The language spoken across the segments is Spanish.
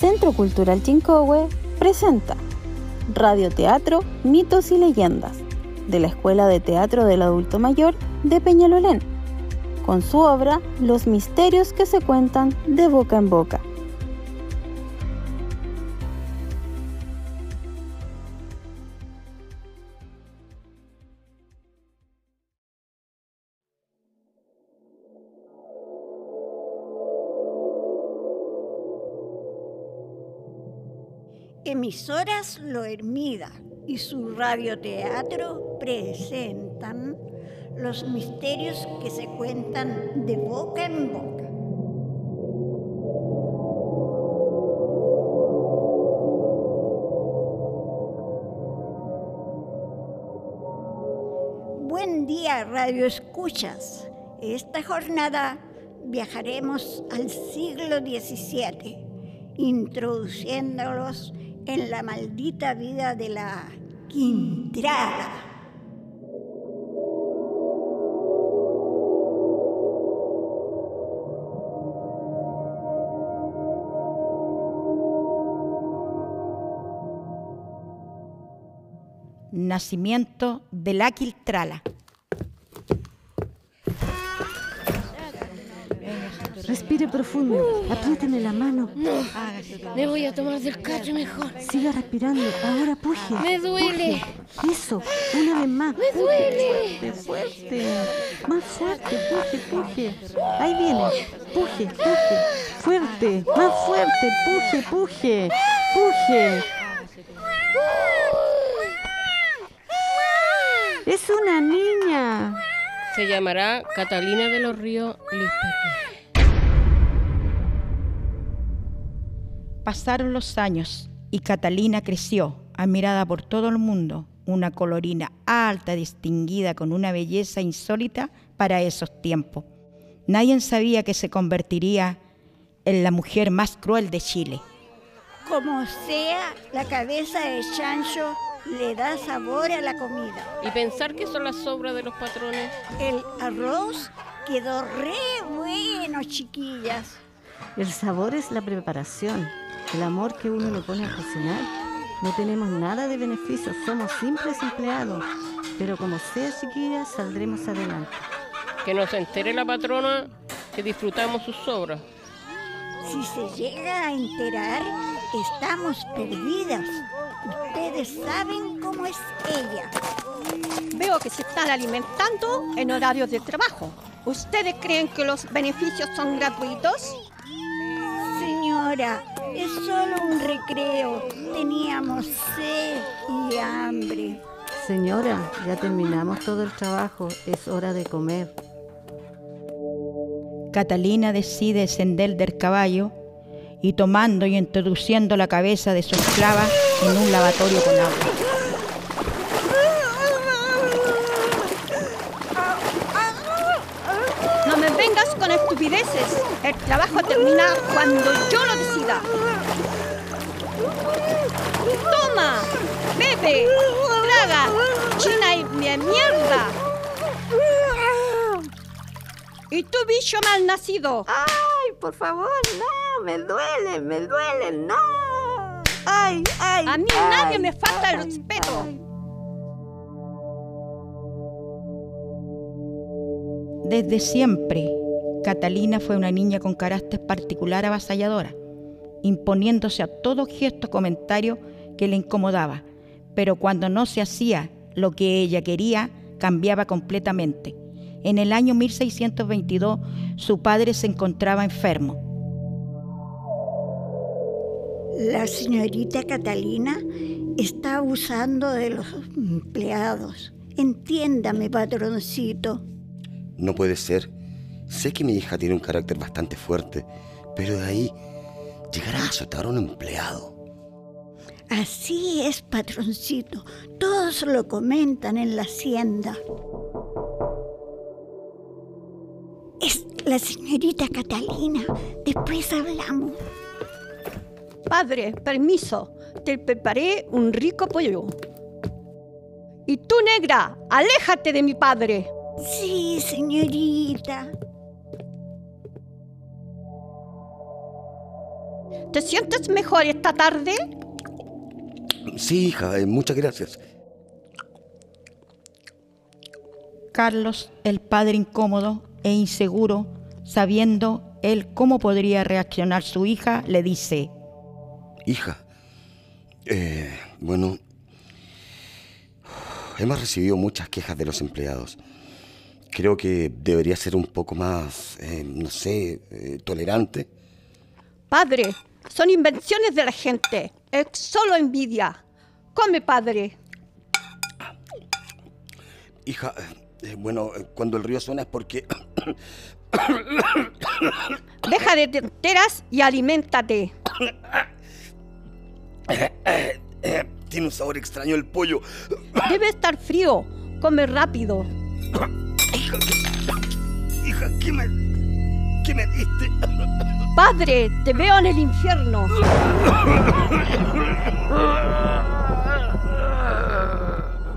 Centro Cultural Chincohue presenta Radioteatro Mitos y Leyendas de la Escuela de Teatro del Adulto Mayor de Peñalolén, con su obra Los misterios que se cuentan de boca en boca. Emisoras Lo Hermida y su radioteatro presentan los misterios que se cuentan de boca en boca. Buen día, Radio Escuchas. Esta jornada viajaremos al siglo XVII, introduciéndolos en la maldita vida de la Quintraga. Nacimiento de la Quiltrala. Respire profundo, apriéteme la mano. No, me voy a tomar del cacho mejor. Siga respirando, ahora puje. Me duele. Puje. Eso, una vez más. Me duele. Fuerte, fuerte. Más fuerte, puje, puje. Ahí viene. Puje, puje. Fuerte, más fuerte. Puje, puje. Puje. Es una niña. Se llamará Catalina de los Ríos. Pasaron los años y Catalina creció, admirada por todo el mundo, una colorina alta, distinguida, con una belleza insólita para esos tiempos. Nadie sabía que se convertiría en la mujer más cruel de Chile. Como sea, la cabeza de chancho le da sabor a la comida. Y pensar que son las sobras de los patrones. El arroz quedó re bueno, chiquillas. El sabor es la preparación, el amor que uno le pone a cocinar. No tenemos nada de beneficios, somos simples empleados. Pero como sea, chiquillas, saldremos adelante. Que nos entere la patrona que disfrutamos sus sobras. Si se llega a enterar, estamos perdidas. Ustedes saben cómo es ella. Veo que se están alimentando en horarios de trabajo. ¿Ustedes creen que los beneficios son gratuitos? Señora, es solo un recreo. Teníamos sed y hambre. Señora, ya terminamos todo el trabajo, es hora de comer. Catalina decide descender del caballo y tomando y introduciendo la cabeza de su esclava en un lavatorio con agua. No me vengas con estupideces. El trabajo termina cuando yo lo Toma, bebe, traga, china y mierda. ¿Y tú, bicho mal nacido? Ay, por favor, no, me duele, me duele, no. Ay, ay. A mí ay, nadie me falta el respeto. ay. Desde siempre, Catalina fue una niña con carácter particular avasalladora, imponiéndose a todo gesto o comentario que le incomodaba, pero cuando no se hacía lo que ella quería, cambiaba completamente. En el año 1622, su padre se encontraba enfermo. La señorita Catalina está abusando de los empleados. Entiéndame, patroncito. No puede ser. Sé que mi hija tiene un carácter bastante fuerte, pero de ahí llegar a azotar a un empleado. Así es, patroncito. Todos lo comentan en la hacienda. Es la señorita Catalina. Después hablamos. Padre, permiso. Te preparé un rico pollo. Y tú, negra, aléjate de mi padre. Sí, señorita. ¿Te sientes mejor esta tarde? Sí, hija, eh, muchas gracias. Carlos, el padre incómodo e inseguro, sabiendo él cómo podría reaccionar su hija, le dice, Hija, eh, bueno, hemos recibido muchas quejas de los empleados. Creo que debería ser un poco más, eh, no sé, eh, tolerante. Padre, son invenciones de la gente. Es solo envidia. Come, padre. Hija, eh, bueno, eh, cuando el río suena es porque... Deja de tonteras y aliméntate. Tiene un sabor extraño el pollo. Debe estar frío. Come rápido. Hija, ¿qué, hija, ¿qué me, qué me diste? Padre, te veo en el infierno.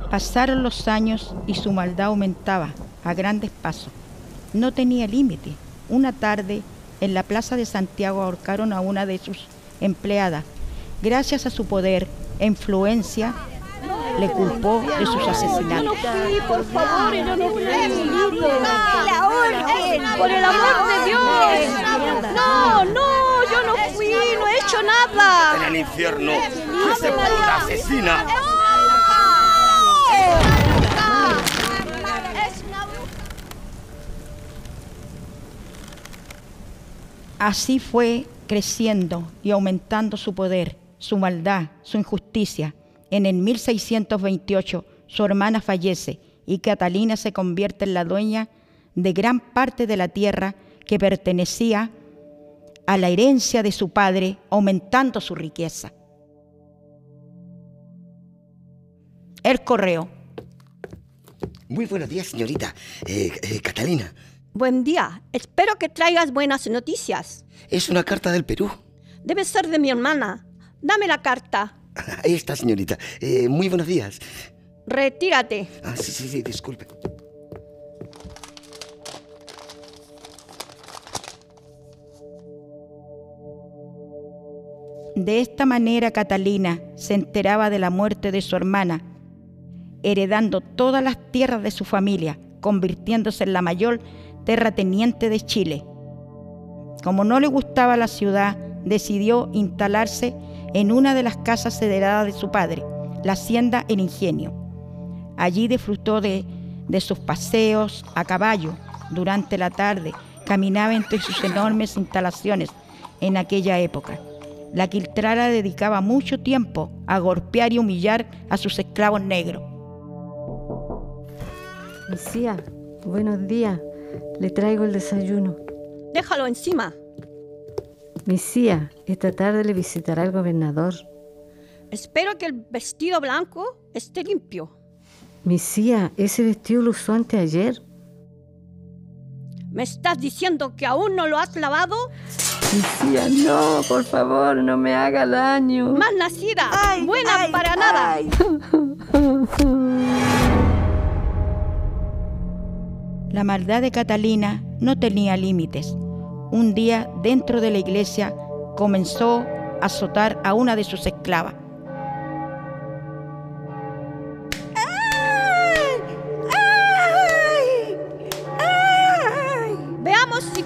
Pasaron los años y su maldad aumentaba a grandes pasos. No tenía límite. Una tarde, en la plaza de Santiago ahorcaron a una de sus empleadas. Gracias a su poder e influencia, le culpó de sus asesinatos. por favor, yo no fui. Por el amor de Dios. No, no, yo no fui, no he hecho En nada. el infierno, que se puta asesina. Así fue creciendo y aumentando su poder, su maldad, su injusticia. En el 1628 su hermana fallece y Catalina se convierte en la dueña de gran parte de la tierra que pertenecía a la herencia de su padre, aumentando su riqueza. El correo. Muy buenos días, señorita. Eh, eh, Catalina, Buen día. Espero que traigas buenas noticias. es una carta del Perú. Debe ser de mi hermana. Dame la carta. Ahí está, señorita. Eh, muy buenos días. Retírate. Ah, sí, sí, sí, disculpe. De esta manera Catalina se enteraba de la muerte de su hermana, heredando todas las tierras de su familia, convirtiéndose en la mayor terrateniente de Chile. Como no le gustaba la ciudad, decidió instalarse en una de las casas heredadas de su padre, la hacienda El Ingenio. Allí disfrutó de, de sus paseos a caballo durante la tarde, caminaba entre sus enormes instalaciones en aquella época. La Quiltrara dedicaba mucho tiempo a golpear y humillar a sus esclavos negros. Mesía, buenos días. Le traigo el desayuno. Déjalo encima. Mesía, esta tarde le visitará el gobernador. Espero que el vestido blanco esté limpio. Mesía, ese vestido lo usó anteayer. ¿Me estás diciendo que aún no lo has lavado? Mesía, no, por favor, no me haga daño. Más nacida, buena para nada. La maldad de Catalina no tenía límites. Un día, dentro de la iglesia, comenzó a azotar a una de sus esclavas.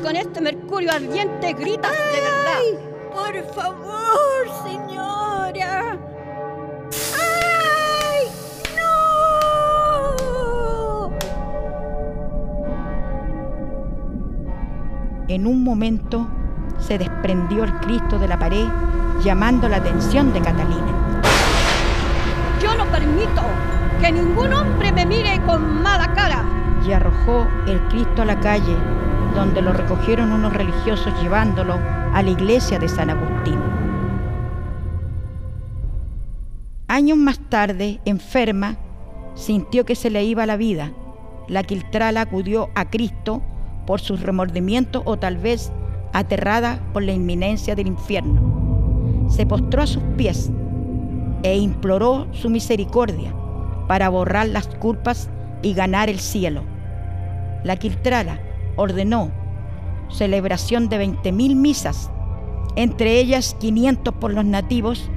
Con este mercurio ardiente gritas de verdad. Por favor, señora. ¡Ay! ¡No! En un momento se desprendió el Cristo de la pared, llamando la atención de Catalina. Yo no permito que ningún hombre me mire con mala cara. y arrojó el Cristo a la calle, donde lo recogieron unos religiosos llevándolo a la iglesia de San Agustín. Años más tarde, enferma, sintió que se le iba la vida. La Quiltrala acudió a Cristo por sus remordimientos o tal vez aterrada por la inminencia del infierno. Se postró a sus pies e imploró su misericordia para borrar las culpas y ganar el cielo. La Quiltrala ordenó celebración de 20.000 misas entre ellas 500 por los nativos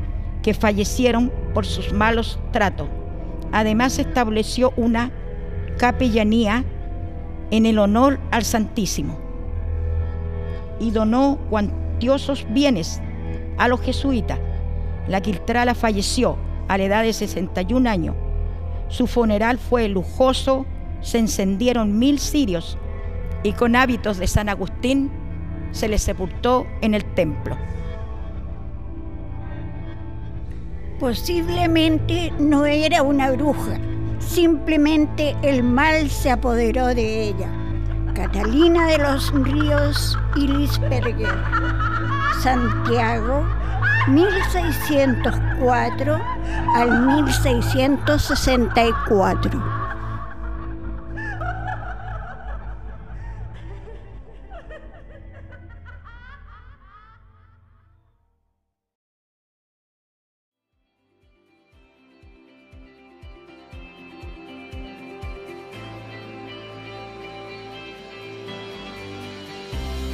que fallecieron por sus malos tratos. Además estableció una capellanía en el honor al Santísimo y donó cuantiosos bienes a los jesuitas. La Quiltrala falleció a la edad de 61 años. Su funeral fue lujoso, se encendieron mil cirios y con hábitos de San Agustín se le sepultó en el templo. Posiblemente no era una bruja, simplemente el mal se apoderó de ella. Catalina de los Ríos y Lisperger. Santiago, 1604 al 1664.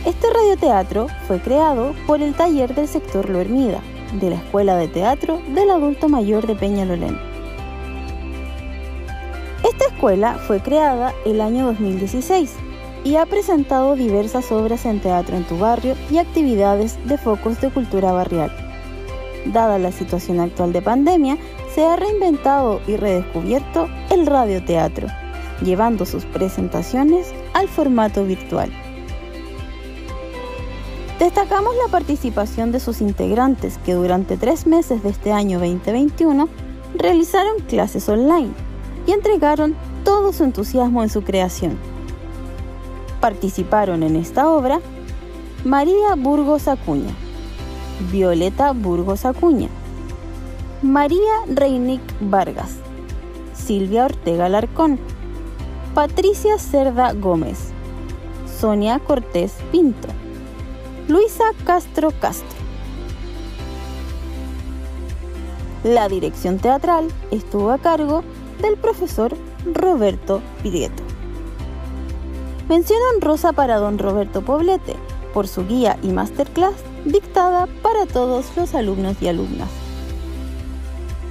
Este radioteatro fue creado por el taller del sector Lo Hermida, de la Escuela de Teatro del Adulto Mayor de Peñalolén. Esta escuela fue creada el año 2016 y ha presentado diversas obras en teatro en tu barrio y actividades de focos de cultura barrial. Dada la situación actual de pandemia, se ha reinventado y redescubierto el radioteatro, llevando sus presentaciones al formato virtual. Destacamos la participación de sus integrantes que durante tres meses de este año 2021 realizaron clases online y entregaron todo su entusiasmo en su creación. Participaron en esta obra María Burgos Acuña, Violeta Burgos Acuña, María Reinic Vargas, Silvia Ortega Larcón, Patricia Cerda Gómez, Sonia Cortés Pinto, Luisa Castro Castro. La dirección teatral estuvo a cargo del profesor Roberto Pirieto. Mención honrosa para don Roberto Poblete por su guía y masterclass dictada para todos los alumnos y alumnas.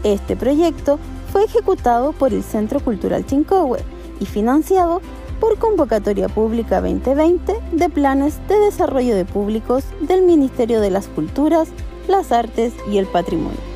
Este proyecto fue ejecutado por el Centro Cultural Chincohue y financiado por convocatoria pública 2020 de planes de desarrollo de públicos del Ministerio de las Culturas, las Artes y el Patrimonio.